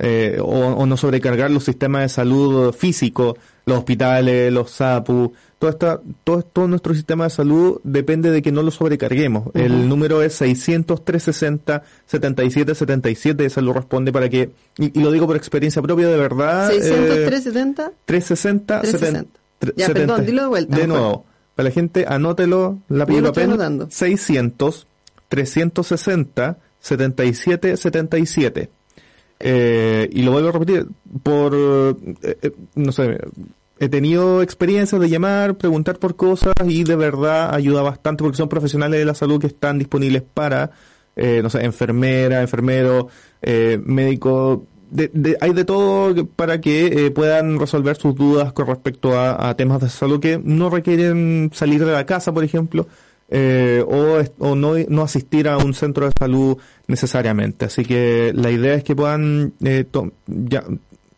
S1: eh, o, no sobrecargar los sistemas de salud físico, los hospitales, los SAPU, todo, esta, todo, todo nuestro sistema de salud depende de que no lo sobrecarguemos. El número es 600 360 77 77, de salud responde para que, y, lo digo por experiencia propia, de verdad.
S2: 600 360
S1: 360 70
S2: ya, perdón, dilo de vuelta.
S1: De nuevo, para la gente, anótelo, la y papel. 600, 360, 77, 77. Eh, y lo vuelvo a repetir, por, eh, eh, no sé, he tenido experiencias de llamar, preguntar por cosas y de verdad ayuda bastante porque son profesionales de la salud que están disponibles para, eh, no sé, enfermera, enfermero, eh, médico, de, hay de todo para que eh, puedan resolver sus dudas con respecto a, temas de salud que no requieren salir de la casa, por ejemplo, eh, o, no, no, asistir a un centro de salud necesariamente. Así que la idea es que puedan eh,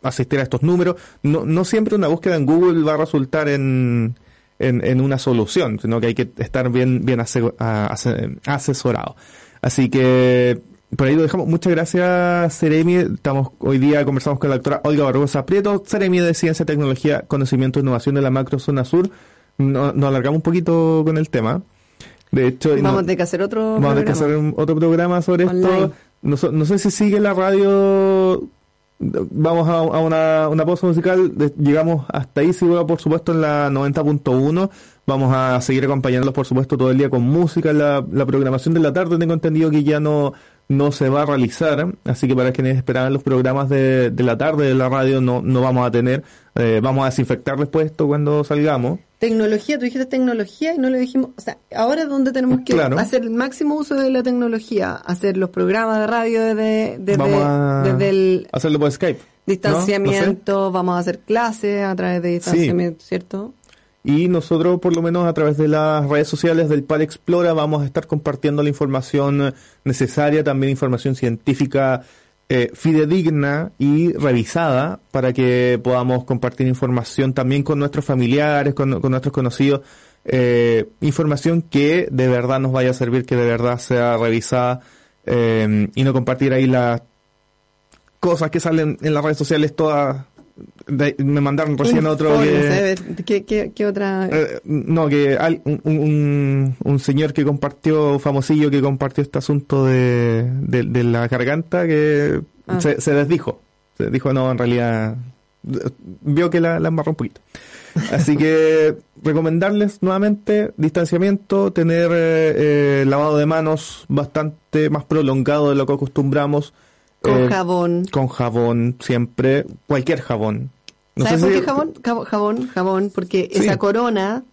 S1: asistir a estos números. No, no siempre una búsqueda en Google va a resultar en, en, en una solución, sino que hay que estar bien, bien asesorado. Así que por ahí lo dejamos. Muchas gracias, Seremi. Estamos hoy día conversamos con la doctora Olga Barbosa Prieto, Seremi de Ciencia, Tecnología, Conocimiento e Innovación de la Macro Zona Sur. Nos, alargamos un poquito con el tema. De hecho,
S2: vamos a tener que hacer otro
S1: vamos a que hacer otro programa sobre esto. No, no, sé si sigue la radio. Vamos a, una, una pausa musical. Llegamos hasta ahí, sigo por supuesto en la 90.1. Vamos a seguir acompañándolos, por supuesto, todo el día con música. La, la programación de la tarde tengo entendido que ya no, no se va a realizar, así que para quienes esperaban los programas de, de la tarde de la radio no, no vamos a tener, eh, vamos a desinfectar después esto cuando salgamos.
S2: Tecnología, tú dijiste tecnología y no le dijimos, o sea, ahora es donde tenemos que hacer el máximo uso de la tecnología, hacer los programas de radio desde, desde, el...
S1: Hacerlo por Skype.
S2: Distanciamiento, vamos a hacer clases a través de distanciamiento, ¿cierto?
S1: Y nosotros por lo menos a través de las redes sociales del PAL Explora vamos a estar compartiendo la información necesaria, también información científica eh, fidedigna y revisada para que podamos compartir información también con nuestros familiares, con, nuestros conocidos, eh, información que de verdad nos vaya a servir, que de verdad sea revisada eh, y no compartir ahí las cosas que salen en las redes sociales todas me mandaron recién otro
S2: que, ¿Qué, otra?
S1: Eh, no, que un, un, señor que compartió, famosillo que compartió este asunto de, de, la garganta que ah. se, se, desdijo. Se dijo, no, en realidad vio que la, la embarró un poquito. Así que recomendarles nuevamente distanciamiento, tener eh, eh, lavado de manos bastante más prolongado de lo que acostumbramos
S2: con eh, jabón.
S1: Con jabón, siempre. Cualquier jabón.
S2: ¿Sabes por qué jabón? Jabón, jabón, porque esa corona,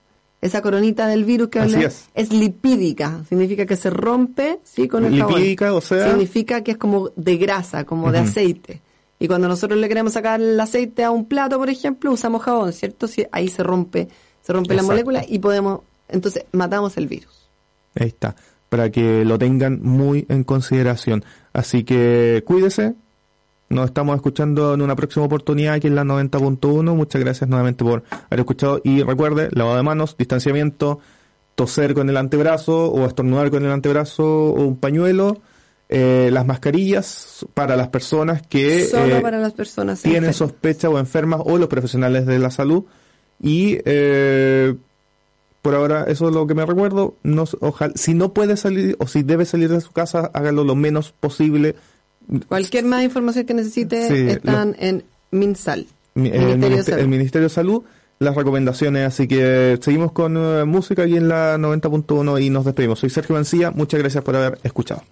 S2: esa coronita del virus que hablé, es. lipídica. Significa que se rompe, ¿sí? Con el
S1: lipídica, o sea.
S2: Significa que es como de grasa, como de aceite. Y cuando nosotros le queremos sacar el aceite a un plato, por ejemplo, usamos jabón, ¿cierto? Si ahí se rompe, se rompe la molécula y podemos, entonces matamos el virus.
S1: Ahí está para que lo tengan muy en consideración. Así que cuídese. Nos estamos escuchando en una próxima oportunidad aquí en la 90.1. Muchas gracias nuevamente por haber escuchado. Y recuerde, lavado de manos, distanciamiento, toser con el antebrazo o estornudar con el antebrazo o un pañuelo. Eh, las mascarillas para las personas que
S2: Solo eh, para las personas
S1: tienen sospecha o enfermas o los profesionales de la salud. Y eh, por ahora, eso es lo que me recuerdo. No, ojalá, si no puede salir o si debe salir de su casa, hágalo lo menos posible.
S2: Cualquier más información que necesite están en MinSal.
S1: el, Ministerio de Salud. Las recomendaciones, así que seguimos con eh, música aquí en la 90.1 y nos despedimos. Soy Sergio Mancilla, muchas gracias por haber escuchado.